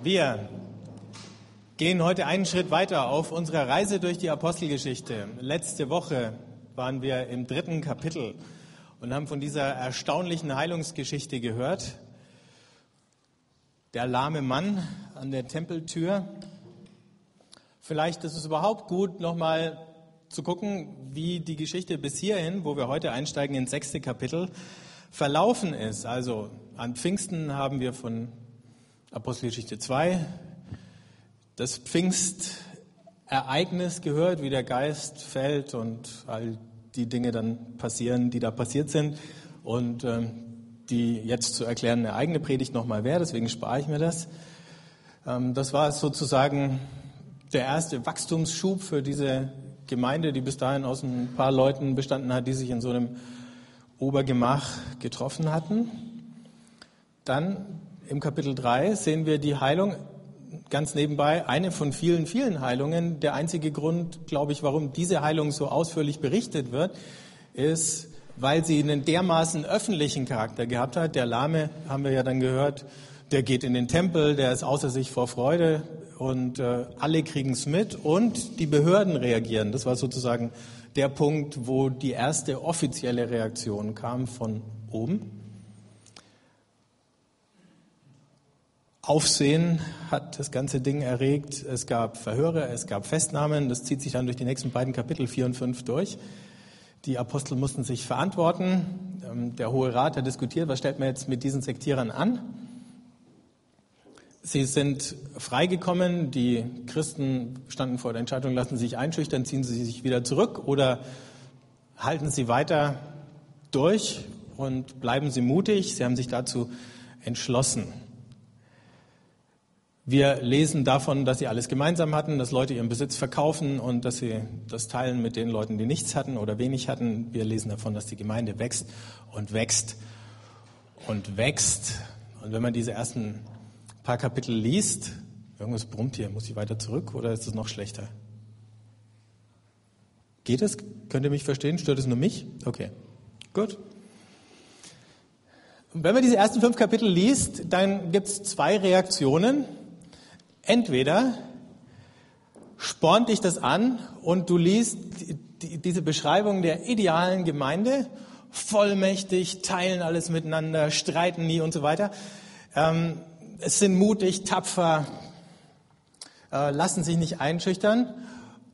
Wir gehen heute einen Schritt weiter auf unserer Reise durch die Apostelgeschichte. Letzte Woche waren wir im dritten Kapitel und haben von dieser erstaunlichen Heilungsgeschichte gehört. Der lahme Mann an der Tempeltür. Vielleicht ist es überhaupt gut, nochmal zu gucken, wie die Geschichte bis hierhin, wo wir heute einsteigen ins sechste Kapitel, verlaufen ist. Also an Pfingsten haben wir von Apostelgeschichte 2, das Pfingstereignis gehört, wie der Geist fällt und all die Dinge dann passieren, die da passiert sind und ähm, die jetzt zu erklären eine eigene Predigt nochmal wäre, deswegen spare ich mir das. Ähm, das war sozusagen der erste Wachstumsschub für diese Gemeinde, die bis dahin aus ein paar Leuten bestanden hat, die sich in so einem Obergemach getroffen hatten. Dann im Kapitel 3 sehen wir die Heilung ganz nebenbei, eine von vielen, vielen Heilungen. Der einzige Grund, glaube ich, warum diese Heilung so ausführlich berichtet wird, ist, weil sie einen dermaßen öffentlichen Charakter gehabt hat. Der Lahme, haben wir ja dann gehört, der geht in den Tempel, der ist außer sich vor Freude und äh, alle kriegen es mit und die Behörden reagieren. Das war sozusagen der Punkt, wo die erste offizielle Reaktion kam von oben. Aufsehen hat das ganze Ding erregt. Es gab Verhöre, es gab Festnahmen. Das zieht sich dann durch die nächsten beiden Kapitel 4 und 5 durch. Die Apostel mussten sich verantworten. Ähm, der Hohe Rat hat diskutiert, was stellt man jetzt mit diesen Sektierern an? Sie sind freigekommen. Die Christen standen vor der Entscheidung, lassen Sie sich einschüchtern, ziehen Sie sich wieder zurück oder halten Sie weiter durch und bleiben Sie mutig. Sie haben sich dazu entschlossen. Wir lesen davon, dass sie alles gemeinsam hatten, dass Leute ihren Besitz verkaufen und dass sie das teilen mit den Leuten, die nichts hatten oder wenig hatten. Wir lesen davon, dass die Gemeinde wächst und wächst und wächst. Und wenn man diese ersten paar Kapitel liest, irgendwas brummt hier, muss ich weiter zurück oder ist es noch schlechter? Geht es? Könnt ihr mich verstehen? Stört es nur mich? Okay, gut. wenn man diese ersten fünf Kapitel liest, dann gibt es zwei Reaktionen. Entweder spornt dich das an und du liest diese Beschreibung der idealen Gemeinde, vollmächtig, teilen alles miteinander, streiten nie und so weiter. Ähm, es sind mutig, tapfer, äh, lassen sich nicht einschüchtern.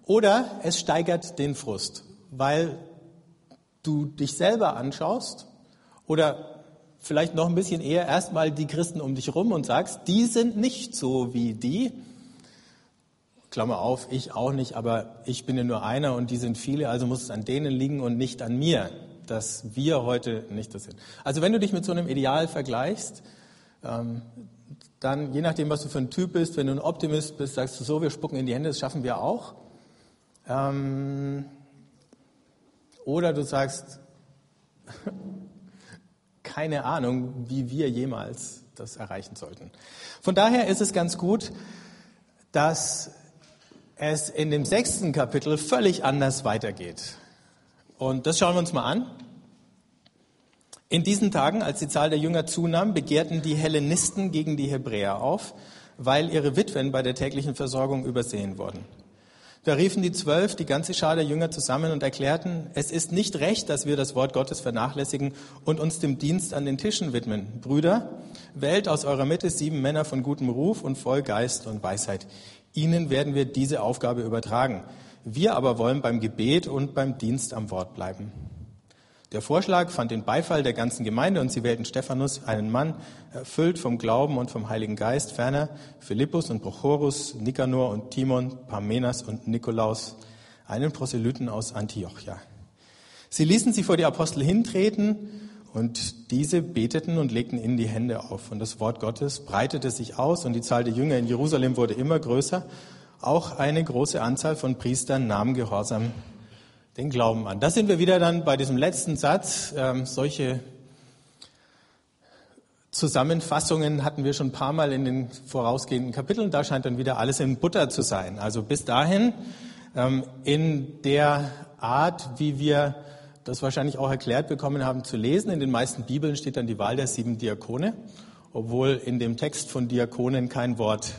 Oder es steigert den Frust, weil du dich selber anschaust oder vielleicht noch ein bisschen eher erstmal die Christen um dich rum und sagst, die sind nicht so wie die. Klammer auf, ich auch nicht, aber ich bin ja nur einer und die sind viele, also muss es an denen liegen und nicht an mir, dass wir heute nicht das sind. Also wenn du dich mit so einem Ideal vergleichst, ähm, dann je nachdem, was du für ein Typ bist, wenn du ein Optimist bist, sagst du so, wir spucken in die Hände, das schaffen wir auch. Ähm, oder du sagst, keine Ahnung, wie wir jemals das erreichen sollten. Von daher ist es ganz gut, dass es in dem sechsten Kapitel völlig anders weitergeht. Und das schauen wir uns mal an. In diesen Tagen, als die Zahl der Jünger zunahm, begehrten die Hellenisten gegen die Hebräer auf, weil ihre Witwen bei der täglichen Versorgung übersehen wurden. Da riefen die Zwölf die ganze Schar der Jünger zusammen und erklärten, es ist nicht recht, dass wir das Wort Gottes vernachlässigen und uns dem Dienst an den Tischen widmen. Brüder, wählt aus eurer Mitte sieben Männer von gutem Ruf und voll Geist und Weisheit. Ihnen werden wir diese Aufgabe übertragen. Wir aber wollen beim Gebet und beim Dienst am Wort bleiben. Der Vorschlag fand den Beifall der ganzen Gemeinde und sie wählten Stephanus, einen Mann, erfüllt vom Glauben und vom Heiligen Geist, ferner Philippus und Prochorus, Nikanor und Timon, Parmenas und Nikolaus, einen Proselyten aus Antiochia. Sie ließen sie vor die Apostel hintreten und diese beteten und legten ihnen die Hände auf. Und das Wort Gottes breitete sich aus und die Zahl der Jünger in Jerusalem wurde immer größer. Auch eine große Anzahl von Priestern nahm Gehorsam den Glauben an. Da sind wir wieder dann bei diesem letzten Satz. Ähm, solche Zusammenfassungen hatten wir schon ein paar Mal in den vorausgehenden Kapiteln. Da scheint dann wieder alles in Butter zu sein. Also bis dahin ähm, in der Art, wie wir das wahrscheinlich auch erklärt bekommen haben zu lesen. In den meisten Bibeln steht dann die Wahl der sieben Diakone. obwohl in dem Text von Diakonen kein Wort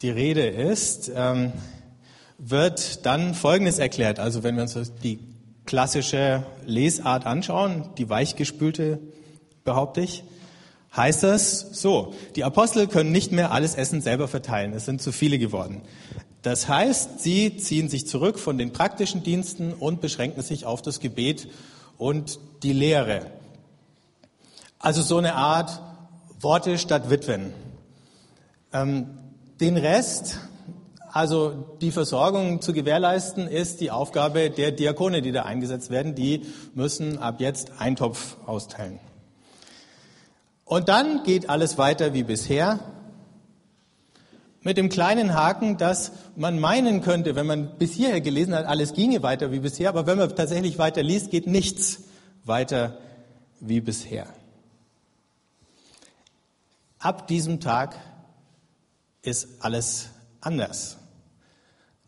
die Rede ist, ähm, wird dann Folgendes erklärt. Also wenn wir uns die klassische Lesart anschauen, die weichgespülte, behaupte ich, heißt das so, die Apostel können nicht mehr alles Essen selber verteilen, es sind zu viele geworden. Das heißt, sie ziehen sich zurück von den praktischen Diensten und beschränken sich auf das Gebet und die Lehre. Also so eine Art Worte statt Witwen. Ähm, den Rest, also die Versorgung zu gewährleisten, ist die Aufgabe der Diakone, die da eingesetzt werden. Die müssen ab jetzt Eintopf austeilen. Und dann geht alles weiter wie bisher. Mit dem kleinen Haken, dass man meinen könnte, wenn man bis hierher gelesen hat, alles ginge weiter wie bisher, aber wenn man tatsächlich weiter liest, geht nichts weiter wie bisher. Ab diesem Tag ist alles anders.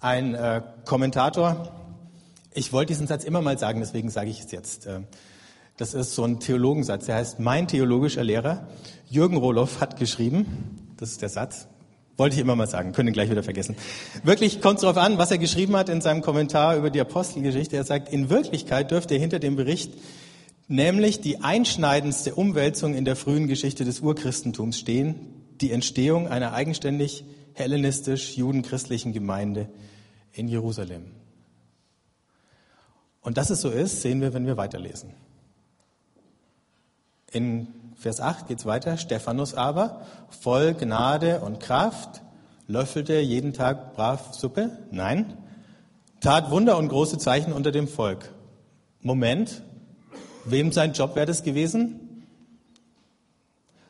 Ein äh, Kommentator, ich wollte diesen Satz immer mal sagen, deswegen sage ich es jetzt. Äh, das ist so ein Theologensatz, der heißt Mein theologischer Lehrer. Jürgen Roloff hat geschrieben, das ist der Satz, wollte ich immer mal sagen, können gleich wieder vergessen. Wirklich kommt es darauf an, was er geschrieben hat in seinem Kommentar über die Apostelgeschichte. Er sagt, in Wirklichkeit dürfte hinter dem Bericht nämlich die einschneidendste Umwälzung in der frühen Geschichte des Urchristentums stehen, die Entstehung einer eigenständig hellenistisch-judenchristlichen Gemeinde in Jerusalem. Und dass es so ist, sehen wir, wenn wir weiterlesen. In Vers 8 geht es weiter. Stephanus aber, voll Gnade und Kraft, löffelte jeden Tag brav Suppe? Nein. Tat Wunder und große Zeichen unter dem Volk. Moment. Wem sein Job wäre das gewesen?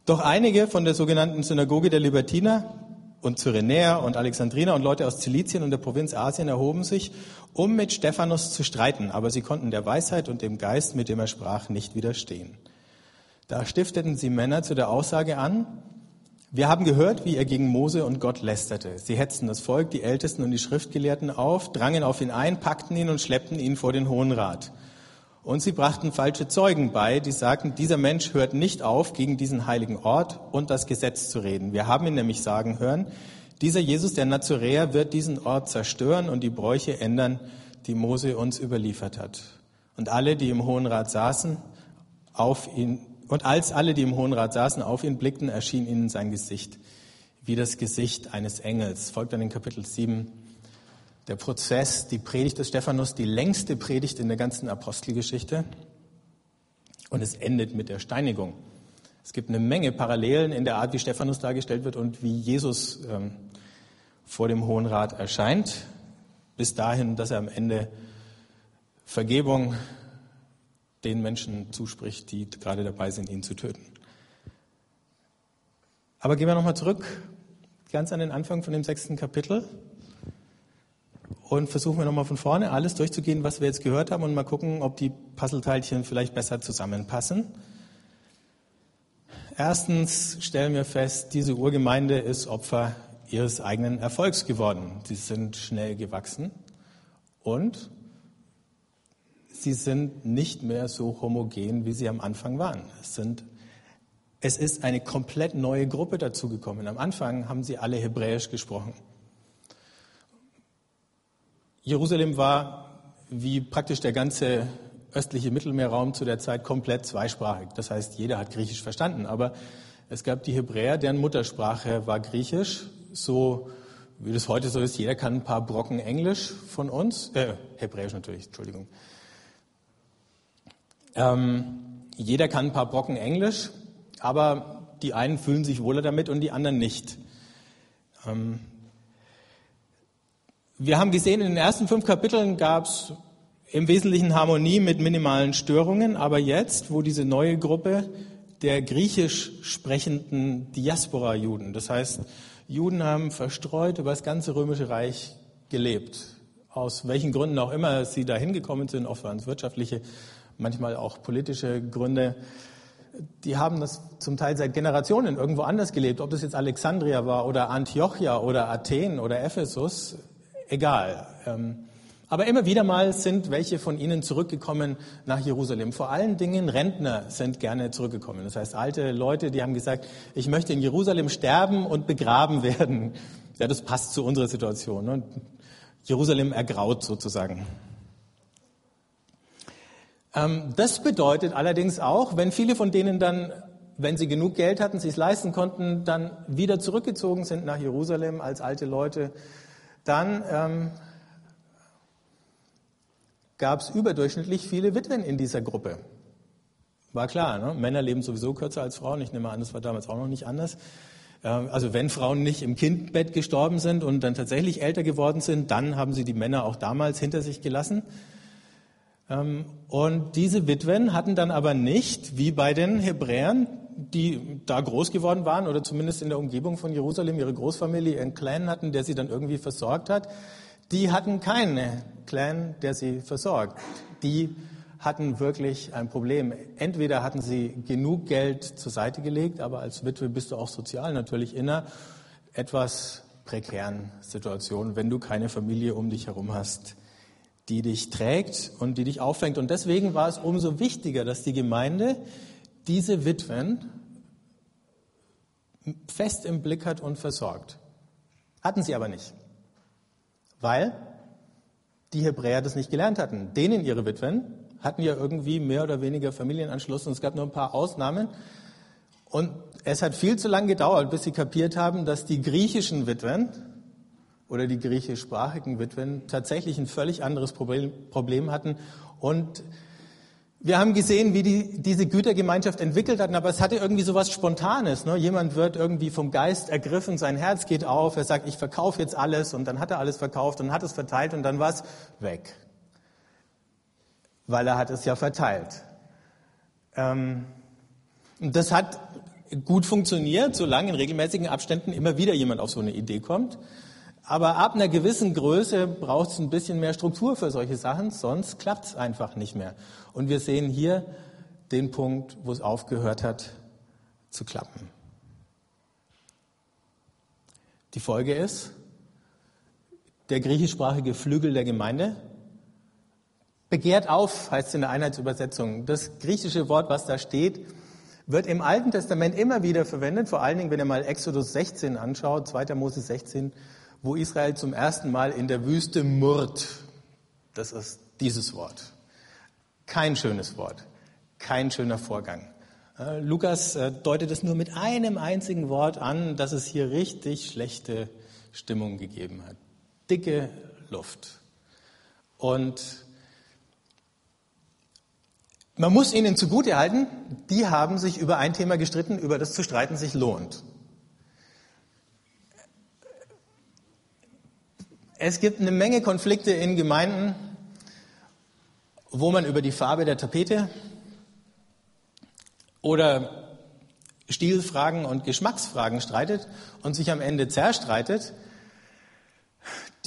Doch einige von der sogenannten Synagoge der Libertiner und Cyrenäer und Alexandriner und Leute aus Zilizien und der Provinz Asien erhoben sich, um mit Stephanus zu streiten, aber sie konnten der Weisheit und dem Geist, mit dem er sprach, nicht widerstehen. Da stifteten sie Männer zu der Aussage an, wir haben gehört, wie er gegen Mose und Gott lästerte. Sie hetzten das Volk, die Ältesten und die Schriftgelehrten auf, drangen auf ihn ein, packten ihn und schleppten ihn vor den Hohen Rat. Und sie brachten falsche Zeugen bei, die sagten, dieser Mensch hört nicht auf, gegen diesen heiligen Ort und das Gesetz zu reden. Wir haben ihn nämlich sagen hören, dieser Jesus, der Nazoräer, wird diesen Ort zerstören und die Bräuche ändern, die Mose uns überliefert hat. Und alle, die im Hohen Rat saßen, auf ihn, und als alle, die im Hohen Rat saßen, auf ihn blickten, erschien ihnen sein Gesicht wie das Gesicht eines Engels. Folgt dann in Kapitel 7 der Prozess, die Predigt des Stephanus, die längste Predigt in der ganzen Apostelgeschichte. Und es endet mit der Steinigung. Es gibt eine Menge Parallelen in der Art, wie Stephanus dargestellt wird und wie Jesus ähm, vor dem Hohen Rat erscheint, bis dahin, dass er am Ende Vergebung den Menschen zuspricht, die gerade dabei sind, ihn zu töten. Aber gehen wir nochmal zurück, ganz an den Anfang von dem sechsten Kapitel und versuchen wir nochmal von vorne alles durchzugehen, was wir jetzt gehört haben und mal gucken, ob die Puzzleteilchen vielleicht besser zusammenpassen. Erstens stellen wir fest, diese Urgemeinde ist Opfer ihres eigenen Erfolgs geworden. Sie sind schnell gewachsen und sie sind nicht mehr so homogen, wie sie am Anfang waren. Es, sind, es ist eine komplett neue Gruppe dazugekommen. Am Anfang haben sie alle Hebräisch gesprochen. Jerusalem war, wie praktisch der ganze östliche Mittelmeerraum zu der Zeit, komplett zweisprachig. Das heißt, jeder hat Griechisch verstanden. Aber es gab die Hebräer, deren Muttersprache war Griechisch, so wie das heute so ist. Jeder kann ein paar Brocken Englisch von uns, äh, Hebräisch natürlich, Entschuldigung. Ähm, jeder kann ein paar Brocken Englisch, aber die einen fühlen sich wohler damit und die anderen nicht. Ähm, wir haben gesehen, in den ersten fünf Kapiteln gab es im Wesentlichen Harmonie mit minimalen Störungen, aber jetzt, wo diese neue Gruppe der griechisch sprechenden Diaspora-Juden, das heißt, Juden haben verstreut über das ganze römische Reich gelebt. Aus welchen Gründen auch immer sie da hingekommen sind, oft waren es wirtschaftliche manchmal auch politische Gründe. Die haben das zum Teil seit Generationen irgendwo anders gelebt, ob das jetzt Alexandria war oder Antiochia oder Athen oder Ephesus, egal. Ähm, Aber immer wieder mal sind welche von ihnen zurückgekommen nach Jerusalem. Vor allen Dingen Rentner sind gerne zurückgekommen. Das heißt, alte Leute, die haben gesagt, ich möchte in Jerusalem sterben und begraben werden. Ja, das passt zu unserer Situation. Ne? Jerusalem ergraut sozusagen. Ähm, das bedeutet allerdings auch, wenn viele von denen dann, wenn sie genug Geld hatten, sich leisten konnten, dann wieder zurückgezogen sind nach Jerusalem als alte Leute, dann ähm, gab es überdurchschnittlich viele Witwen in dieser Gruppe. War klar, ne? Männer leben sowieso kürzer als Frauen. Ich nehme an, das war damals auch noch nicht anders. Ähm, also wenn Frauen nicht im Kindbett gestorben sind und dann tatsächlich älter geworden sind, dann haben sie die Männer auch damals hinter sich gelassen. Ähm, und diese Witwen hatten dann aber nicht, wie bei den Hebräern, die da groß geworden waren oder zumindest in der Umgebung von Jerusalem ihre Großfamilie, ihren Clan hatten, der sie dann irgendwie versorgt hat, die hatten keinen Clan, der sie versorgt. Die hatten wirklich ein Problem. Entweder hatten sie genug Geld zur Seite gelegt, aber als Witwe bist du auch sozial natürlich in einer etwas prekären Situation, wenn du keine Familie um dich herum hast, die dich trägt und die dich auffängt. Und deswegen war es umso wichtiger, dass die Gemeinde diese Witwen fest im Blick hat und versorgt. Hatten sie aber nicht weil die Hebräer das nicht gelernt hatten. Denen ihre Witwen hatten ja irgendwie mehr oder weniger Familienanschluss und es gab nur ein paar Ausnahmen. Und es hat viel zu lange gedauert, bis sie kapiert haben, dass die griechischen Witwen oder die griechischsprachigen Witwen tatsächlich ein völlig anderes Problem hatten und wir haben gesehen, wie die, diese Gütergemeinschaft entwickelt hatten, aber es hatte irgendwie so was Spontanes. Ne? Jemand wird irgendwie vom Geist ergriffen, sein Herz geht auf, er sagt, ich verkaufe jetzt alles und dann hat er alles verkauft und hat es verteilt und dann war es weg. Weil er hat es ja verteilt. Ähm, das hat gut funktioniert, solange in regelmäßigen Abständen immer wieder jemand auf so eine Idee kommt. Aber ab einer gewissen Größe braucht es ein bisschen mehr Struktur für solche Sachen, sonst klappt es einfach nicht mehr. Und wir sehen hier den Punkt, wo es aufgehört hat zu klappen. Die Folge ist, der griechischsprachige Flügel der Gemeinde begehrt auf, heißt es in der Einheitsübersetzung. Das griechische Wort, was da steht, wird im Alten Testament immer wieder verwendet, vor allen Dingen, wenn ihr mal Exodus 16 anschaut, 2. Mose 16, wo Israel zum ersten Mal in der Wüste murrt. Das ist dieses Wort. Kein schönes Wort, kein schöner Vorgang. Äh, Lukas äh, deutet es nur mit einem einzigen Wort an, dass es hier richtig schlechte Stimmung gegeben hat. Dicke Luft. Und man muss ihnen zugutehalten, die haben sich über ein Thema gestritten, über das zu streiten sich lohnt. Es gibt eine Menge Konflikte in Gemeinden, wo man über die Farbe der Tapete oder Stilfragen und Geschmacksfragen streitet und sich am Ende zerstreitet.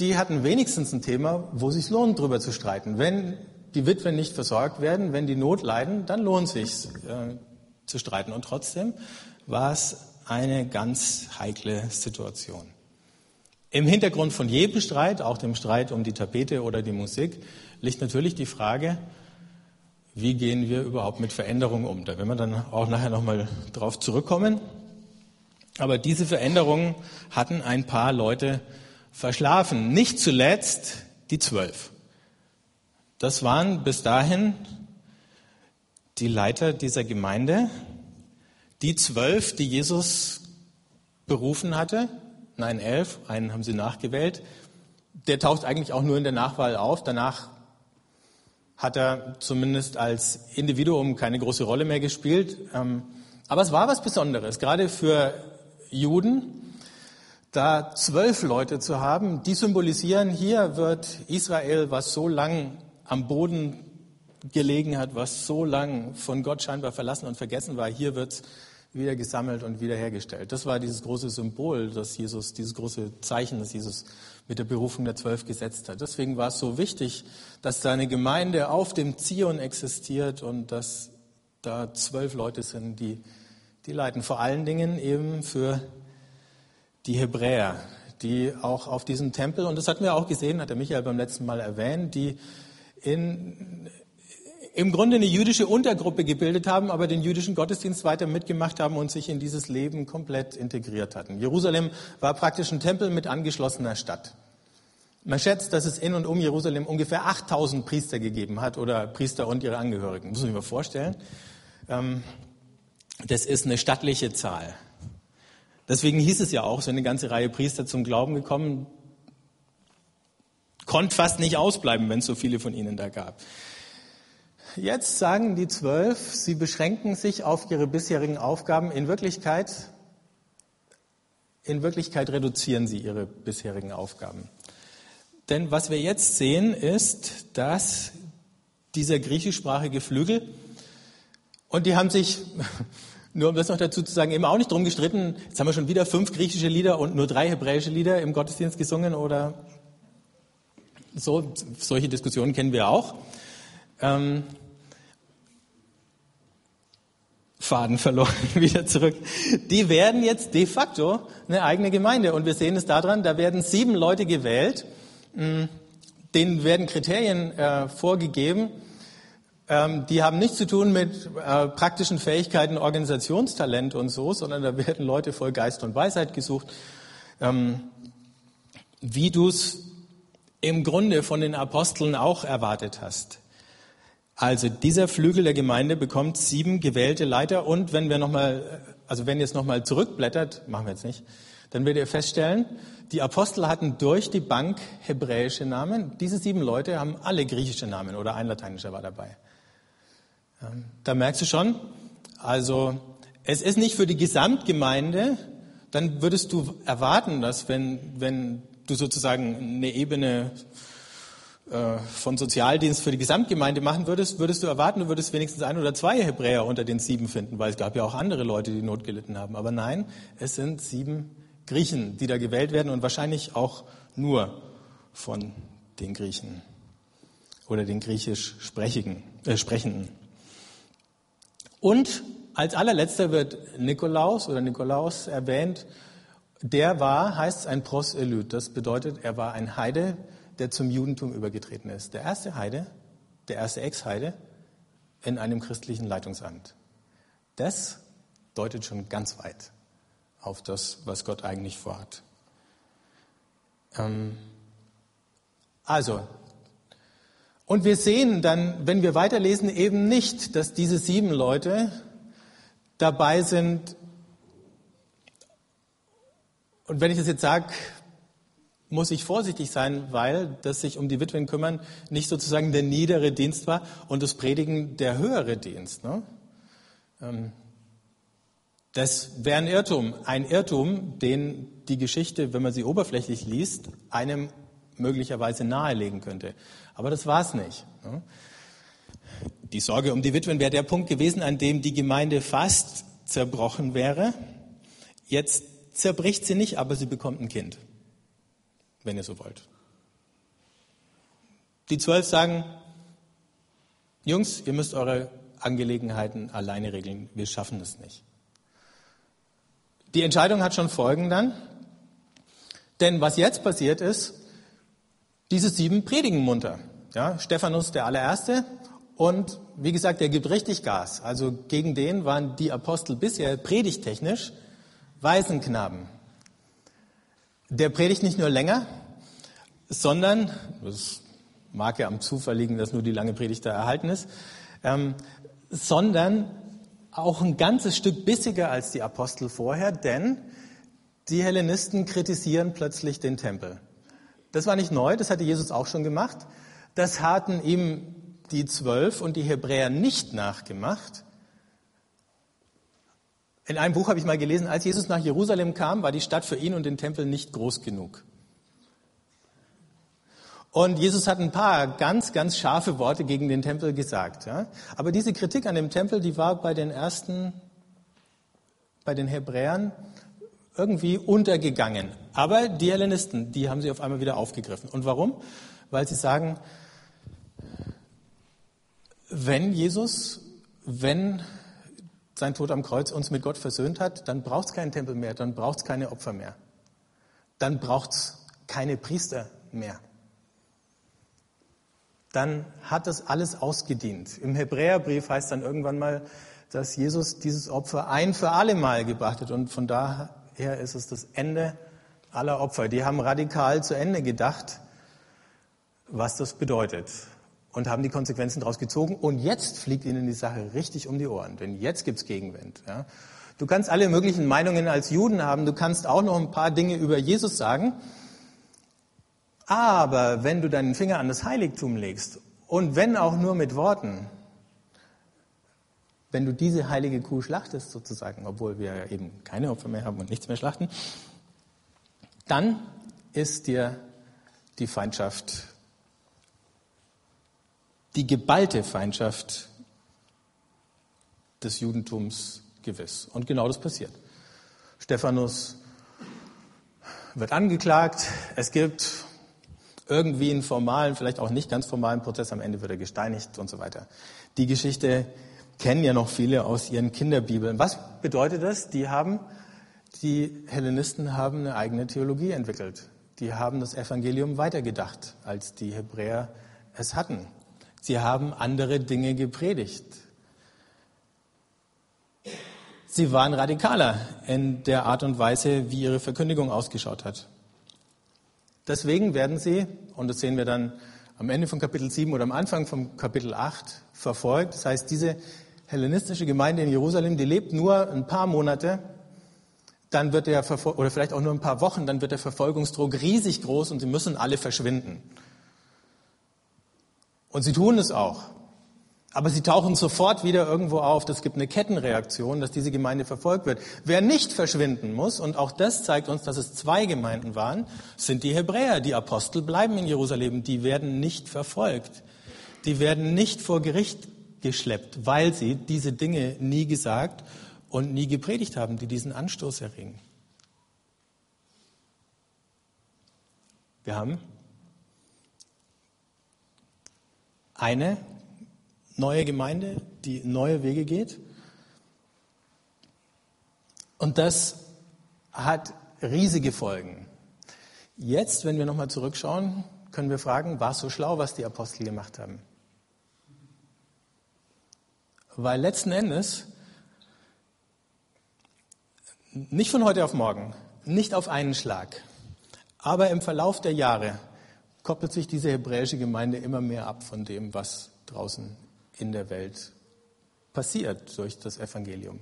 Die hatten wenigstens ein Thema, wo es sich lohnt, darüber zu streiten. Wenn die Witwen nicht versorgt werden, wenn die Not leiden, dann lohnt es sich äh, zu streiten. Und trotzdem war es eine ganz heikle Situation. Im Hintergrund von jedem Streit, auch dem Streit um die Tapete oder die Musik, liegt natürlich die Frage, wie gehen wir überhaupt mit Veränderungen um? Da werden wir dann auch nachher nochmal drauf zurückkommen. Aber diese Veränderungen hatten ein paar Leute verschlafen. Nicht zuletzt die zwölf. Das waren bis dahin die Leiter dieser Gemeinde, die zwölf, die Jesus berufen hatte, nein, elf, einen haben sie nachgewählt. Der taucht eigentlich auch nur in der Nachwahl auf. Danach hat er zumindest als Individuum keine große Rolle mehr gespielt. Ähm, aber es war was Besonderes, gerade für Juden, da zwölf Leute zu haben, die symbolisieren, hier wird Israel, was so lang am Boden gelegen hat, was so lang von Gott scheinbar verlassen und vergessen war, hier wird wieder gesammelt und wiederhergestellt. Das war dieses große Symbol, das Jesus, dieses große Zeichen, das Jesus mit der Berufung der Zwölf gesetzt hat. Deswegen war es so wichtig, dass seine Gemeinde auf dem Zion existiert und dass da zwölf Leute sind, die, die leiten. Vor allen Dingen eben für die Hebräer, die auch auf diesem Tempel, und das hatten wir auch gesehen, hat der Michael beim letzten Mal erwähnt, die in, im Grunde eine jüdische Untergruppe gebildet haben, aber den jüdischen Gottesdienst weiter mitgemacht haben und sich in dieses Leben komplett integriert hatten. Jerusalem war praktisch ein Tempel mit angeschlossener Stadt. Man schätzt, dass es in und um Jerusalem ungefähr 8000 Priester gegeben hat oder Priester und ihre Angehörigen. Muss sich mal vorstellen. Ähm, das ist eine stattliche Zahl. Deswegen hieß es ja auch, so eine ganze Reihe Priester zum Glauben gekommen, konnte fast nicht ausbleiben, wenn es so viele von ihnen da gab. Jetzt sagen die zwölf, sie beschränken sich auf ihre bisherigen Aufgaben. In Wirklichkeit, in Wirklichkeit reduzieren sie ihre bisherigen Aufgaben. Denn was wir jetzt sehen, ist, dass dieser griechischsprachige Flügel, und die haben sich nur um das noch dazu zu sagen, eben auch nicht drum gestritten. Jetzt haben wir schon wieder fünf griechische Lieder und nur drei hebräische Lieder im Gottesdienst gesungen oder so. Solche Diskussionen kennen wir auch. Ähm, Faden verloren, wieder zurück. Die werden jetzt de facto eine eigene Gemeinde. Und wir sehen es daran, da werden sieben Leute gewählt, hm, denen werden Kriterien äh, vorgegeben, ähm, die haben nichts zu tun mit äh, praktischen Fähigkeiten, Organisationstalent und so, sondern da werden Leute voll Geist und Weisheit gesucht. Ähm, wie du es im Grunde von den Aposteln auch erwartet hast. Also dieser Flügel der Gemeinde bekommt sieben gewählte Leiter und wenn wir nochmal, also wenn ihr es nochmal zurückblättert, machen wir jetzt nicht, dann werdet ihr feststellen, die Apostel hatten durch die Bank hebräische Namen. Diese sieben Leute haben alle griechische Namen oder ein lateinischer war dabei. Da merkst du schon, also es ist nicht für die Gesamtgemeinde, dann würdest du erwarten, dass wenn, wenn du sozusagen eine Ebene äh, von Sozialdienst für die Gesamtgemeinde machen würdest, würdest du erwarten, du würdest wenigstens ein oder zwei Hebräer unter den sieben finden, weil es gab ja auch andere Leute, die Not gelitten haben. Aber nein, es sind sieben Griechen, die da gewählt werden und wahrscheinlich auch nur von den Griechen oder den griechisch Sprechigen, äh, Sprechenden. Und als allerletzter wird Nikolaus oder Nikolaus erwähnt. Der war, heißt es, ein Proselyt. Das bedeutet, er war ein Heide, der zum Judentum übergetreten ist. Der erste Heide, der erste Ex-Heide in einem christlichen Leitungsamt. Das deutet schon ganz weit auf das, was Gott eigentlich vorhat. Ähm, also, und wir sehen dann, wenn wir weiterlesen, eben nicht, dass diese sieben Leute dabei sind. Und wenn ich das jetzt sage, muss ich vorsichtig sein, weil das sich um die Witwen kümmern nicht sozusagen der niedere Dienst war und das Predigen der höhere Dienst. Ne? Ähm, das wäre ein Irrtum, ein Irrtum, den die Geschichte, wenn man sie oberflächlich liest, einem möglicherweise nahelegen könnte. Aber das war es nicht. Ne? Die Sorge um die Witwen wäre der Punkt gewesen, an dem die Gemeinde fast zerbrochen wäre. Jetzt zerbricht sie nicht, aber sie bekommt ein Kind, wenn ihr so wollt. Die zwölf sagen, Jungs, ihr müsst eure Angelegenheiten alleine regeln, wir schaffen es nicht. Die Entscheidung hat schon Folgen dann, denn was jetzt passiert ist, diese sieben predigen munter. Ja, Stephanus der allererste und wie gesagt, der gibt richtig Gas. Also gegen den waren die Apostel bisher predigtechnisch Waisenknaben. Der predigt nicht nur länger, sondern, das mag ja am Zufall liegen, dass nur die lange Predigt da erhalten ist, ähm, sondern auch ein ganzes Stück bissiger als die Apostel vorher, denn die Hellenisten kritisieren plötzlich den Tempel. Das war nicht neu, das hatte Jesus auch schon gemacht. Das hatten ihm die Zwölf und die Hebräer nicht nachgemacht. In einem Buch habe ich mal gelesen, als Jesus nach Jerusalem kam, war die Stadt für ihn und den Tempel nicht groß genug. Und Jesus hat ein paar ganz, ganz scharfe Worte gegen den Tempel gesagt. Ja? Aber diese Kritik an dem Tempel, die war bei den ersten, bei den Hebräern irgendwie untergegangen. Aber die Hellenisten, die haben sie auf einmal wieder aufgegriffen. Und warum? Weil sie sagen, wenn Jesus, wenn sein Tod am Kreuz uns mit Gott versöhnt hat, dann braucht es keinen Tempel mehr, dann braucht es keine Opfer mehr. dann braucht es keine Priester mehr. Dann hat das alles ausgedient. Im Hebräerbrief heißt dann irgendwann mal, dass Jesus dieses Opfer ein für alle Mal gebracht hat. Und von daher ist es das Ende aller Opfer. Die haben radikal zu Ende gedacht, was das bedeutet und haben die Konsequenzen daraus gezogen. Und jetzt fliegt ihnen die Sache richtig um die Ohren, denn jetzt gibt's Gegenwind. Ja. Du kannst alle möglichen Meinungen als Juden haben, du kannst auch noch ein paar Dinge über Jesus sagen, aber wenn du deinen Finger an das Heiligtum legst und wenn auch nur mit Worten, wenn du diese heilige Kuh schlachtest sozusagen, obwohl wir eben keine Opfer mehr haben und nichts mehr schlachten, dann ist dir die Feindschaft, die geballte Feindschaft des Judentums gewiss. Und genau das passiert. Stephanus wird angeklagt. Es gibt irgendwie einen formalen, vielleicht auch nicht ganz formalen Prozess. Am Ende wird er gesteinigt und so weiter. Die Geschichte kennen ja noch viele aus ihren Kinderbibeln. Was bedeutet das? Die haben die Hellenisten haben eine eigene Theologie entwickelt. Die haben das Evangelium weitergedacht, als die Hebräer es hatten. Sie haben andere Dinge gepredigt. Sie waren radikaler in der Art und Weise, wie ihre Verkündigung ausgeschaut hat. Deswegen werden sie, und das sehen wir dann am Ende von Kapitel 7 oder am Anfang von Kapitel 8, verfolgt. Das heißt, diese hellenistische Gemeinde in Jerusalem, die lebt nur ein paar Monate dann wird der Verfol oder vielleicht auch nur ein paar Wochen, dann wird der Verfolgungsdruck riesig groß und sie müssen alle verschwinden. Und sie tun es auch. Aber sie tauchen sofort wieder irgendwo auf. Das gibt eine Kettenreaktion, dass diese Gemeinde verfolgt wird. Wer nicht verschwinden muss, und auch das zeigt uns, dass es zwei Gemeinden waren, sind die Hebräer. Die Apostel bleiben in Jerusalem. Die werden nicht verfolgt. Die werden nicht vor Gericht geschleppt, weil sie diese Dinge nie gesagt und nie gepredigt haben, die diesen Anstoß erregen. Wir haben eine neue Gemeinde, die neue Wege geht. Und das hat riesige Folgen. Jetzt, wenn wir nochmal zurückschauen, können wir fragen, war es so schlau, was die Apostel gemacht haben? Weil letzten Endes nicht von heute auf morgen, nicht auf einen Schlag, aber im Verlauf der Jahre koppelt sich diese hebräische Gemeinde immer mehr ab von dem, was draußen in der Welt passiert durch das Evangelium.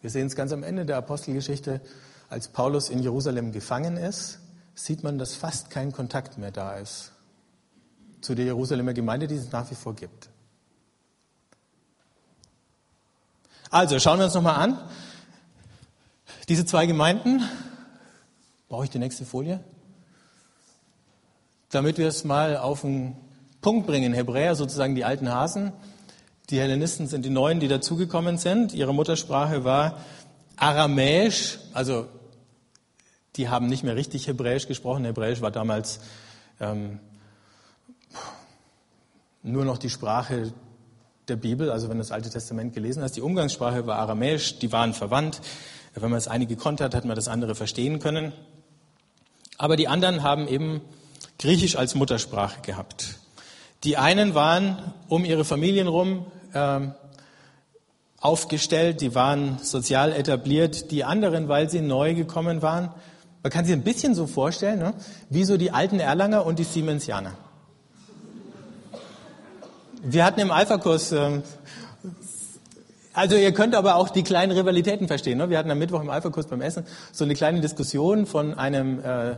Wir sehen es ganz am Ende der Apostelgeschichte, als Paulus in Jerusalem gefangen ist, sieht man, dass fast kein Kontakt mehr da ist zu der Jerusalemer Gemeinde, die es nach wie vor gibt. Also schauen wir uns nochmal an, diese zwei Gemeinden, brauche ich die nächste Folie? Damit wir es mal auf den Punkt bringen. Hebräer sozusagen die alten Hasen. Die Hellenisten sind die Neuen, die dazugekommen sind. Ihre Muttersprache war Aramäisch, also die haben nicht mehr richtig Hebräisch gesprochen. Hebräisch war damals ähm, nur noch die Sprache der Bibel, also wenn du das Alte Testament gelesen hast. Die Umgangssprache war Aramäisch, die waren verwandt. Wenn man das eine gekonnt hat, hat man das andere verstehen können. Aber die anderen haben eben Griechisch als Muttersprache gehabt. Die einen waren um ihre Familien rum äh, aufgestellt, die waren sozial etabliert. Die anderen, weil sie neu gekommen waren, man kann sich ein bisschen so vorstellen, ne? wie so die alten Erlanger und die Siemensianer. Wir hatten im Alpha-Kurs äh, also ihr könnt aber auch die kleinen Rivalitäten verstehen. Ne? Wir hatten am Mittwoch im Alpha-Kurs beim Essen so eine kleine Diskussion von einem äh,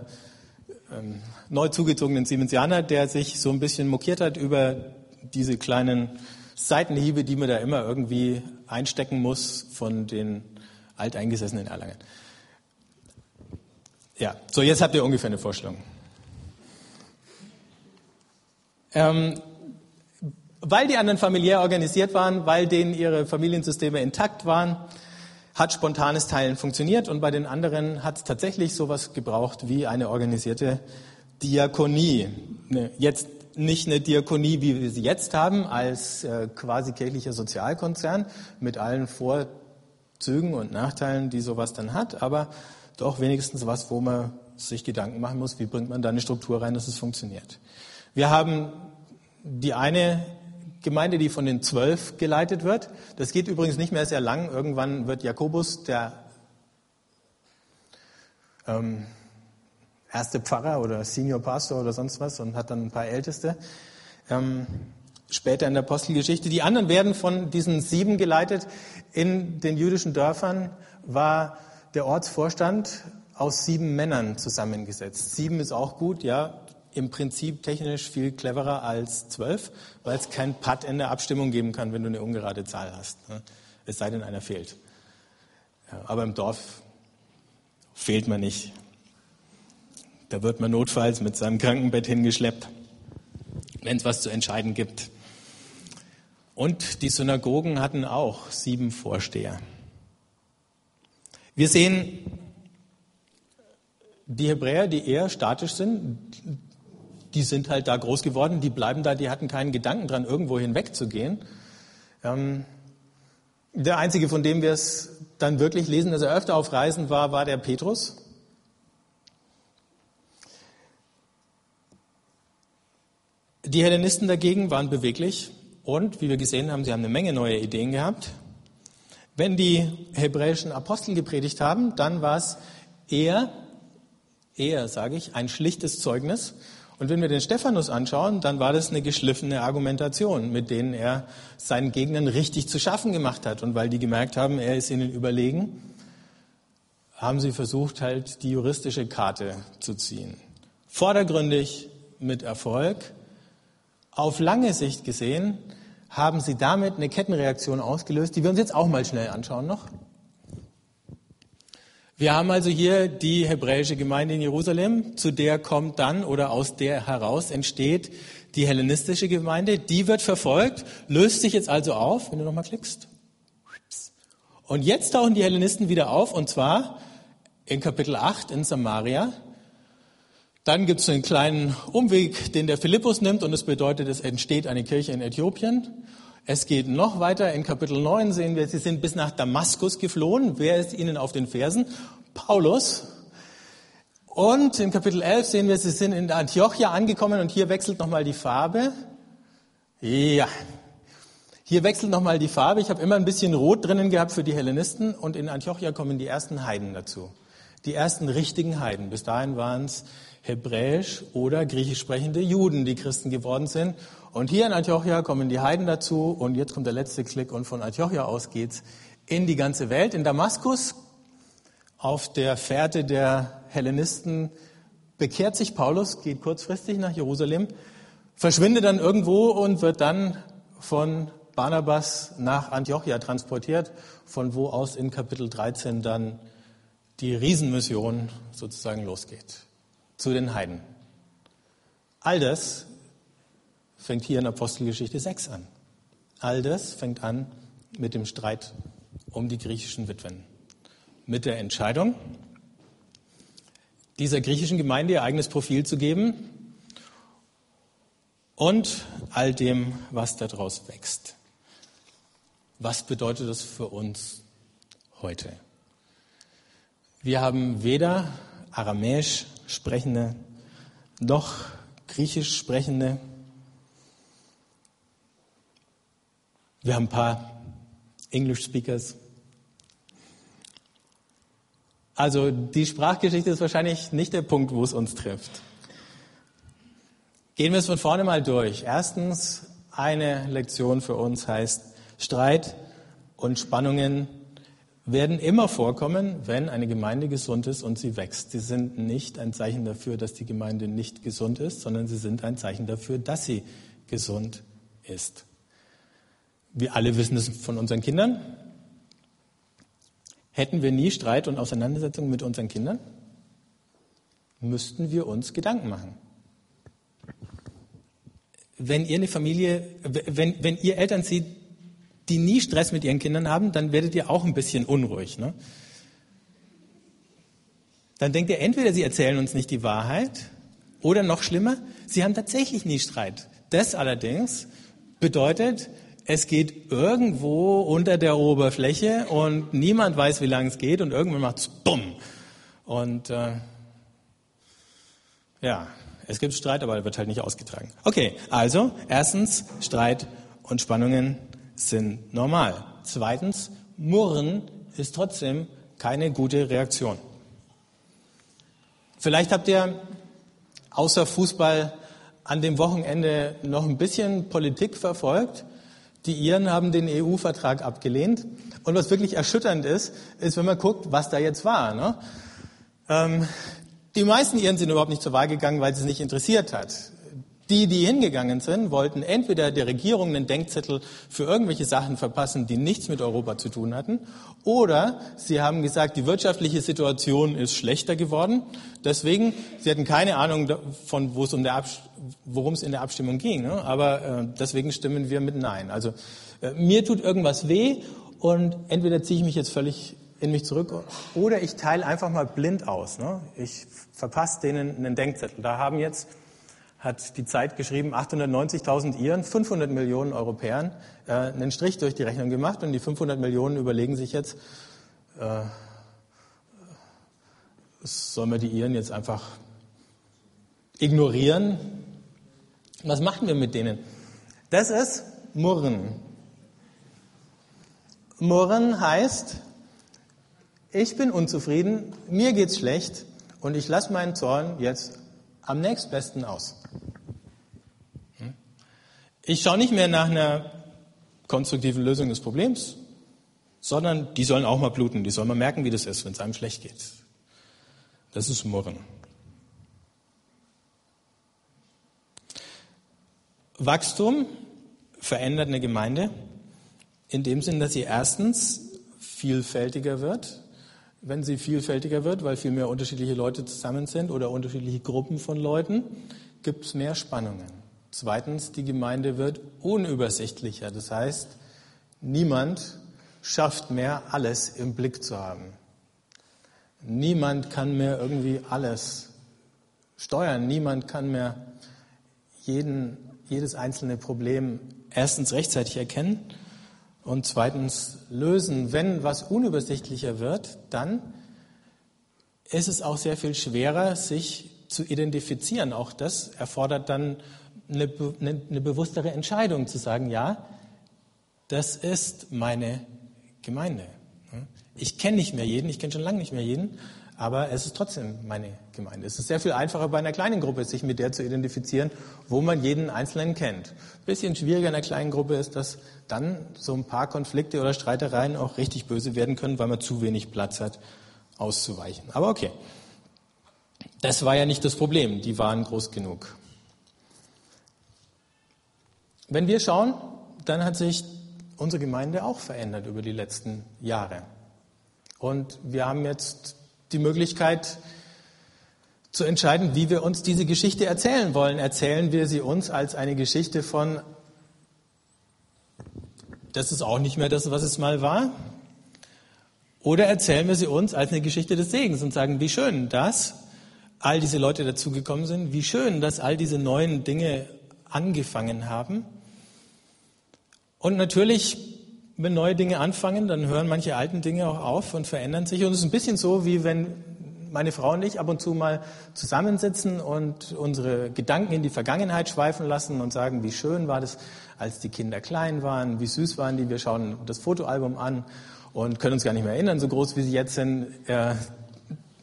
ähm, neu zugezogenen Siemensianer, der sich so ein bisschen mokiert hat über diese kleinen Seitenhiebe, die man da immer irgendwie einstecken muss von den alteingesessenen Erlangen. Ja, so jetzt habt ihr ungefähr eine Vorstellung. Ähm, weil die anderen familiär organisiert waren, weil denen ihre Familiensysteme intakt waren, hat spontanes Teilen funktioniert und bei den anderen hat es tatsächlich sowas gebraucht wie eine organisierte Diakonie. Jetzt nicht eine Diakonie, wie wir sie jetzt haben, als äh, quasi kirchlicher Sozialkonzern mit allen Vorzügen und Nachteilen, die sowas dann hat, aber doch wenigstens was, wo man sich Gedanken machen muss, wie bringt man da eine Struktur rein, dass es funktioniert. Wir haben die eine Gemeinde, die von den zwölf geleitet wird. Das geht übrigens nicht mehr sehr lang. Irgendwann wird Jakobus der ähm, erste Pfarrer oder Senior Pastor oder sonst was und hat dann ein paar Älteste. Ähm, später in der Apostelgeschichte. Die anderen werden von diesen sieben geleitet. In den jüdischen Dörfern war der Ortsvorstand aus sieben Männern zusammengesetzt. Sieben ist auch gut, ja, im Prinzip technisch viel cleverer als zwölf, weil es kein Putt in der Abstimmung geben kann, wenn du eine ungerade Zahl hast. Ne? Es sei denn, einer fehlt. aber im Dorf fehlt man nicht. Da wird man notfalls mit seinem Krankenbett hingeschleppt, wenn es was zu entscheiden gibt. Und die Synagogen hatten auch sieben Vorsteher. Wir sehen die Hebräer, die eher statisch sind, die sind halt da groß geworden, die bleiben da, die hatten keinen Gedanken dran, irgendwo hinwegzugehen. Ähm, der einzige, von dem wir es dann wirklich lesen, dass er öfter auf Reisen war, war der Petrus. Die Hellenisten dagegen waren beweglich und, wie wir gesehen haben, sie haben eine Menge neue Ideen gehabt. Wenn die hebräischen Apostel gepredigt haben, dann war es eher, eher sage ich, ein schlichtes Zeugnis. Und wenn wir den Stephanus anschauen, dann war das eine geschliffene Argumentation, mit denen er seinen Gegnern richtig zu schaffen gemacht hat. Und weil die gemerkt haben, er ist ihnen überlegen, haben sie versucht, halt die juristische Karte zu ziehen. Vordergründig mit Erfolg, auf lange Sicht gesehen haben sie damit eine Kettenreaktion ausgelöst, die wir uns jetzt auch mal schnell anschauen noch. Wir haben also hier die hebräische Gemeinde in Jerusalem, zu der kommt dann oder aus der heraus entsteht die hellenistische Gemeinde. Die wird verfolgt, löst sich jetzt also auf, wenn du nochmal klickst. Und jetzt tauchen die Hellenisten wieder auf, und zwar in Kapitel 8 in Samaria. Dann gibt es einen kleinen Umweg, den der Philippus nimmt, und es bedeutet, es entsteht eine Kirche in Äthiopien. Es geht noch weiter. In Kapitel 9 sehen wir, sie sind bis nach Damaskus geflohen. Wer ist ihnen auf den Fersen? Paulus. Und in Kapitel 11 sehen wir, sie sind in Antiochia angekommen und hier wechselt nochmal die Farbe. Ja, hier wechselt nochmal die Farbe. Ich habe immer ein bisschen Rot drinnen gehabt für die Hellenisten und in Antiochia kommen die ersten Heiden dazu. Die ersten richtigen Heiden. Bis dahin waren es hebräisch oder griechisch sprechende Juden, die Christen geworden sind. Und hier in Antiochia kommen die Heiden dazu und jetzt kommt der letzte Klick und von Antiochia aus geht's in die ganze Welt. In Damaskus auf der Fährte der Hellenisten bekehrt sich Paulus, geht kurzfristig nach Jerusalem, verschwindet dann irgendwo und wird dann von Barnabas nach Antiochia transportiert, von wo aus in Kapitel 13 dann die Riesenmission sozusagen losgeht zu den Heiden. All das fängt hier in Apostelgeschichte 6 an. All das fängt an mit dem Streit um die griechischen Witwen. Mit der Entscheidung, dieser griechischen Gemeinde ihr eigenes Profil zu geben und all dem, was daraus wächst. Was bedeutet das für uns heute? Wir haben weder Aramäisch sprechende noch Griechisch sprechende. Wir haben ein paar English Speakers. Also die Sprachgeschichte ist wahrscheinlich nicht der Punkt, wo es uns trifft. Gehen wir es von vorne mal durch. Erstens, eine Lektion für uns heißt Streit und Spannungen werden immer vorkommen, wenn eine Gemeinde gesund ist und sie wächst. Sie sind nicht ein Zeichen dafür, dass die Gemeinde nicht gesund ist, sondern sie sind ein Zeichen dafür, dass sie gesund ist. Wir alle wissen es von unseren Kindern. Hätten wir nie Streit und Auseinandersetzungen mit unseren Kindern, müssten wir uns Gedanken machen. Wenn ihr eine Familie, wenn, wenn ihr Eltern seht, die nie Stress mit ihren Kindern haben, dann werdet ihr auch ein bisschen unruhig. Ne? Dann denkt ihr entweder, sie erzählen uns nicht die Wahrheit oder noch schlimmer, sie haben tatsächlich nie Streit. Das allerdings bedeutet, es geht irgendwo unter der Oberfläche und niemand weiß, wie lange es geht und irgendwann macht es bumm. Und äh, Ja, es gibt Streit, aber er wird halt nicht ausgetragen. Okay, also erstens, Streit und Spannungen sind normal. Zweitens, Murren ist trotzdem keine gute Reaktion. Vielleicht habt ihr außer Fußball an dem Wochenende noch ein bisschen Politik verfolgt. Die Iren haben den EU-Vertrag abgelehnt. Und was wirklich erschütternd ist, ist, wenn man guckt, was da jetzt war. Ne? Ähm, die meisten Iren sind überhaupt nicht zur Wahl gegangen, weil es nicht interessiert hat. Die, die hingegangen sind, wollten entweder der Regierung einen Denkzettel für irgendwelche Sachen verpassen, die nichts mit Europa zu tun hatten, oder sie haben gesagt, die wirtschaftliche Situation ist schlechter geworden. Deswegen, sie hatten keine Ahnung von, wo es um der worum es in der Abstimmung ging, ne? aber äh, deswegen stimmen wir mit Nein. Also äh, mir tut irgendwas weh und entweder ziehe ich mich jetzt völlig in mich zurück oder ich teile einfach mal blind aus. Ne? Ich verpasse denen einen Denkzettel. Da haben jetzt hat die Zeit geschrieben, 890.000 Iren, 500 Millionen Europäern äh, einen Strich durch die Rechnung gemacht und die 500 Millionen überlegen sich jetzt, äh, sollen wir die Iren jetzt einfach ignorieren? Was machen wir mit denen? Das ist Murren. Murren heißt, ich bin unzufrieden, mir geht's schlecht und ich lasse meinen Zorn jetzt am nächstbesten aus. Ich schaue nicht mehr nach einer konstruktiven Lösung des Problems, sondern die sollen auch mal bluten, die sollen mal merken, wie das ist, wenn es einem schlecht geht. Das ist Murren. Wachstum verändert eine Gemeinde in dem Sinn, dass sie erstens vielfältiger wird, wenn sie vielfältiger wird, weil viel mehr unterschiedliche Leute zusammen sind oder unterschiedliche Gruppen von Leuten, gibt es mehr Spannungen. Zweitens, die Gemeinde wird unübersichtlicher. Das heißt, niemand schafft mehr, alles im Blick zu haben. Niemand kann mehr irgendwie alles steuern. Niemand kann mehr jeden, jedes einzelne Problem erstens rechtzeitig erkennen und zweitens lösen. Wenn was unübersichtlicher wird, dann ist es auch sehr viel schwerer, sich zu identifizieren. Auch das erfordert dann eine, eine, eine bewusstere Entscheidung zu sagen, ja, das ist meine Gemeinde. Ich kenne nicht mehr jeden, ich kenne schon lange nicht mehr jeden, aber es ist trotzdem meine Gemeinde. Es ist sehr viel einfacher bei einer kleinen Gruppe, sich mit der zu identifizieren, wo man jeden Einzelnen kennt. Ein bisschen schwieriger in einer kleinen Gruppe ist, dass dann so ein paar Konflikte oder Streitereien auch richtig böse werden können, weil man zu wenig Platz hat, auszuweichen. Aber okay. Das war ja nicht das Problem. Die waren groß genug. Wenn wir schauen, dann hat sich unsere Gemeinde auch verändert über die letzten Jahre. Und wir haben jetzt die Möglichkeit zu entscheiden, wie wir uns diese Geschichte erzählen wollen. Erzählen wir sie uns als eine Geschichte von, das ist auch nicht mehr das, was es mal war? Oder erzählen wir sie uns als eine Geschichte des Segens und sagen, wie schön, dass all diese Leute dazugekommen sind, wie schön, dass all diese neuen Dinge angefangen haben. Und natürlich wenn neue Dinge anfangen, dann hören manche alten Dinge auch auf und verändern sich. Und es ist ein bisschen so, wie wenn meine Frau und ich ab und zu mal zusammensitzen und unsere Gedanken in die Vergangenheit schweifen lassen und sagen, wie schön war das, als die Kinder klein waren, wie süß waren die. Wir schauen das Fotoalbum an und können uns gar nicht mehr erinnern, so groß wie sie jetzt sind, äh,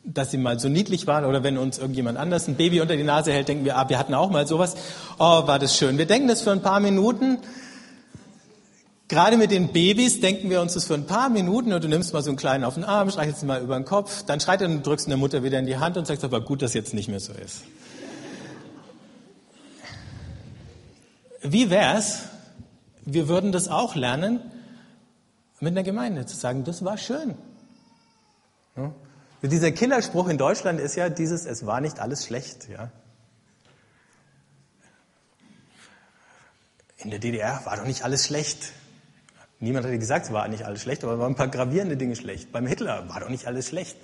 dass sie mal so niedlich waren. Oder wenn uns irgendjemand anders ein Baby unter die Nase hält, denken wir, ah, wir hatten auch mal sowas. Oh, war das schön. Wir denken das für ein paar Minuten Gerade mit den Babys denken wir uns das für ein paar Minuten und du nimmst mal so einen kleinen auf den Arm, streichelst ihn mal über den Kopf, dann schreit er und drückst der Mutter wieder in die Hand und sagst aber gut, dass jetzt nicht mehr so ist. Wie wär's? Wir würden das auch lernen, mit einer Gemeinde zu sagen, das war schön. Ja? Dieser Killerspruch in Deutschland ist ja dieses, es war nicht alles schlecht. Ja? In der DDR war doch nicht alles schlecht. Niemand hat gesagt, es war nicht alles schlecht, aber es waren ein paar gravierende Dinge schlecht. Beim Hitler war doch nicht alles schlecht.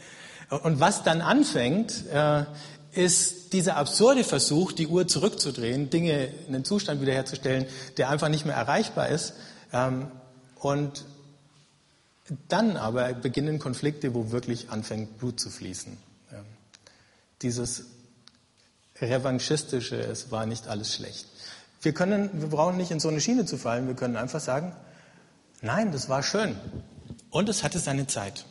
Und was dann anfängt, äh, ist dieser absurde Versuch, die Uhr zurückzudrehen, Dinge in den Zustand wiederherzustellen, der einfach nicht mehr erreichbar ist. Ähm, und dann aber beginnen Konflikte, wo wirklich anfängt Blut zu fließen. Dieses revanchistische, es war nicht alles schlecht. Wir können, wir brauchen nicht in so eine Schiene zu fallen, wir können einfach sagen, nein, das war schön. Und es hatte seine Zeit.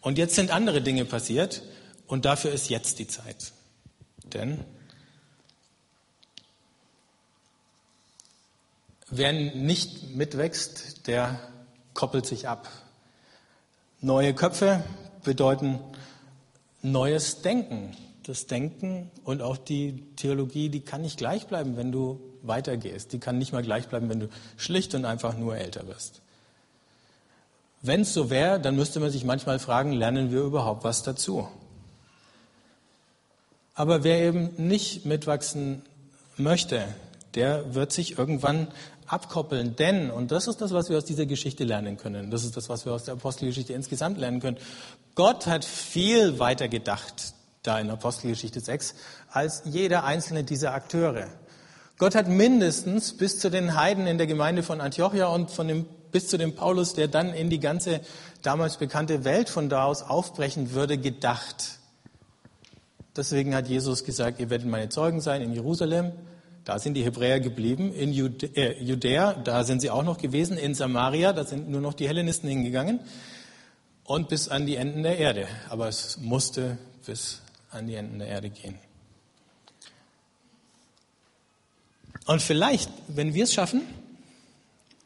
Und jetzt sind andere Dinge passiert und dafür ist jetzt die Zeit. Denn wer nicht mitwächst, der koppelt sich ab. Neue Köpfe bedeuten neues Denken. Das Denken und auch die Theologie, die kann nicht gleich bleiben, wenn du weitergehst. Die kann nicht mal gleich bleiben, wenn du schlicht und einfach nur älter wirst. Wenn es so wäre, dann müsste man sich manchmal fragen, lernen wir überhaupt was dazu? Aber wer eben nicht mitwachsen möchte, der wird sich irgendwann abkoppeln. Denn, und das ist das, was wir aus dieser Geschichte lernen können, das ist das, was wir aus der Apostelgeschichte insgesamt lernen können, Gott hat viel weiter gedacht, da in Apostelgeschichte 6, als jeder einzelne dieser Akteure. Gott hat mindestens bis zu den Heiden in der Gemeinde von Antiochia und von dem, bis zu dem Paulus, der dann in die ganze damals bekannte Welt von da aus aufbrechen würde, gedacht. Deswegen hat Jesus gesagt, ihr werdet meine Zeugen sein in Jerusalem. Da sind die Hebräer geblieben. In äh, Judäa, da sind sie auch noch gewesen. In Samaria, da sind nur noch die Hellenisten hingegangen. Und bis an die Enden der Erde. Aber es musste bis an die Enden der Erde gehen. Und vielleicht, wenn wir es schaffen,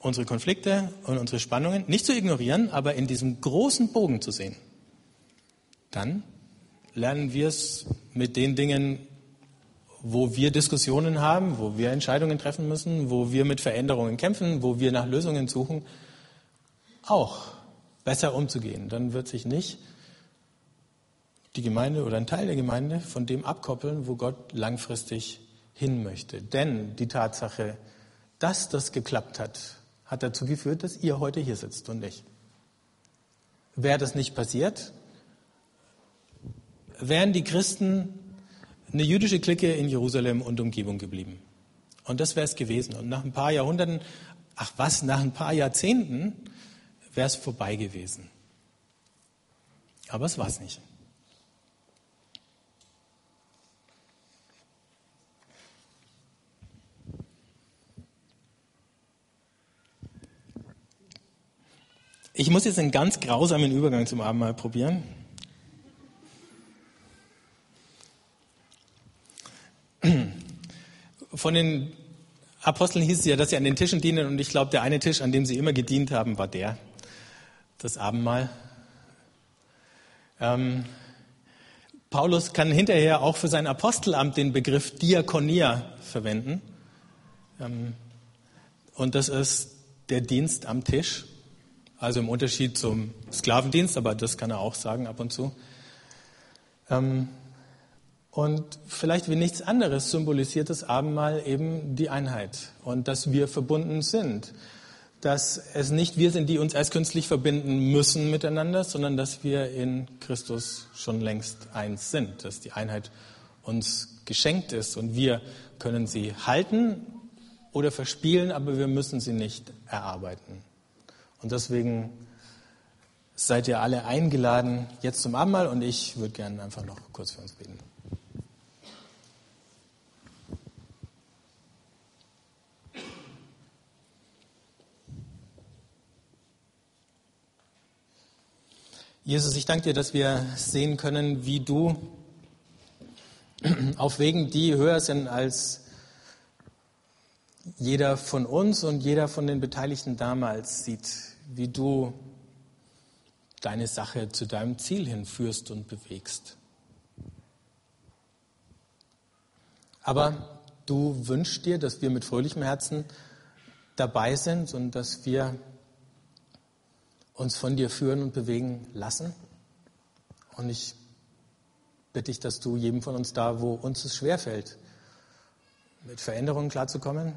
unsere Konflikte und unsere Spannungen nicht zu ignorieren, aber in diesem großen Bogen zu sehen, dann lernen wir es mit den Dingen, wo wir Diskussionen haben, wo wir Entscheidungen treffen müssen, wo wir mit Veränderungen kämpfen, wo wir nach Lösungen suchen, auch besser umzugehen. Dann wird sich nicht die Gemeinde oder ein Teil der Gemeinde von dem abkoppeln, wo Gott langfristig hin möchte. Denn die Tatsache, dass das geklappt hat, hat dazu geführt, dass ihr heute hier sitzt und ich. Wäre das nicht passiert, wären die Christen eine jüdische Clique in Jerusalem und Umgebung geblieben. Und das wäre es gewesen. Und nach ein paar Jahrhunderten, ach was, nach ein paar Jahrzehnten wäre es vorbei gewesen. Aber es war es nicht. Ich muss jetzt einen ganz grausamen Übergang zum Abendmahl probieren. Von den Aposteln hieß es ja, dass sie an den Tischen dienen und ich glaube, der eine Tisch, an dem sie immer gedient haben, war der, das Abendmahl. Ähm, Paulus kann hinterher auch für sein Apostelamt den Begriff Diakonia verwenden. Ähm, und das ist der Dienst am Tisch. Also im Unterschied zum Sklavendienst, aber das kann er auch sagen ab und zu. Ähm, und vielleicht wie nichts anderes symbolisiert das Abendmahl eben die Einheit und dass wir verbunden sind. Dass es nicht wir sind, die uns erst künstlich verbinden müssen miteinander, sondern dass wir in Christus schon längst eins sind, dass die Einheit uns geschenkt ist und wir können sie halten oder verspielen, aber wir müssen sie nicht erarbeiten. Und deswegen seid ihr alle eingeladen jetzt zum Abendmahl und ich würde gerne einfach noch kurz für uns beten. Jesus, ich danke dir, dass wir sehen können, wie du auf Wegen, die höher sind als jeder von uns und jeder von den Beteiligten damals sieht, wie du deine Sache zu deinem Ziel hinführst und bewegst. Aber du wünschst dir, dass wir mit fröhlichem Herzen dabei sind und dass wir uns von dir führen und bewegen lassen. Und ich bitte dich, dass du jedem von uns da, wo uns es schwerfällt, mit Veränderungen klarzukommen,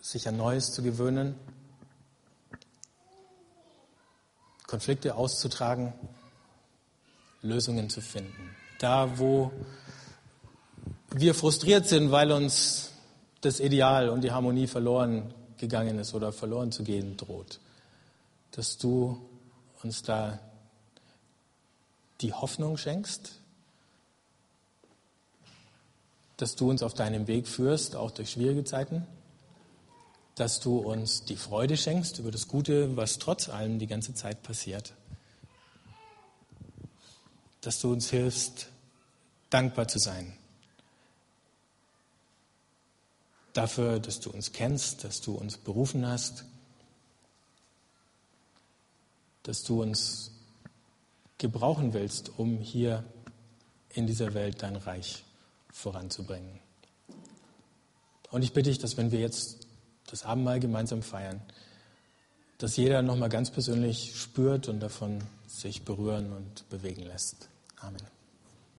sich an Neues zu gewöhnen, Konflikte auszutragen, Lösungen zu finden. Da, wo wir frustriert sind, weil uns das Ideal und die Harmonie verloren gegangen ist oder verloren zu gehen droht, dass du uns da die Hoffnung schenkst, dass du uns auf deinem Weg führst, auch durch schwierige Zeiten, dass du uns die Freude schenkst über das Gute, was trotz allem die ganze Zeit passiert, dass du uns hilfst, dankbar zu sein. Dafür, dass du uns kennst, dass du uns berufen hast, dass du uns gebrauchen willst, um hier in dieser Welt dein Reich voranzubringen. Und ich bitte dich, dass wenn wir jetzt das Abendmahl gemeinsam feiern, dass jeder nochmal ganz persönlich spürt und davon sich berühren und bewegen lässt. Amen.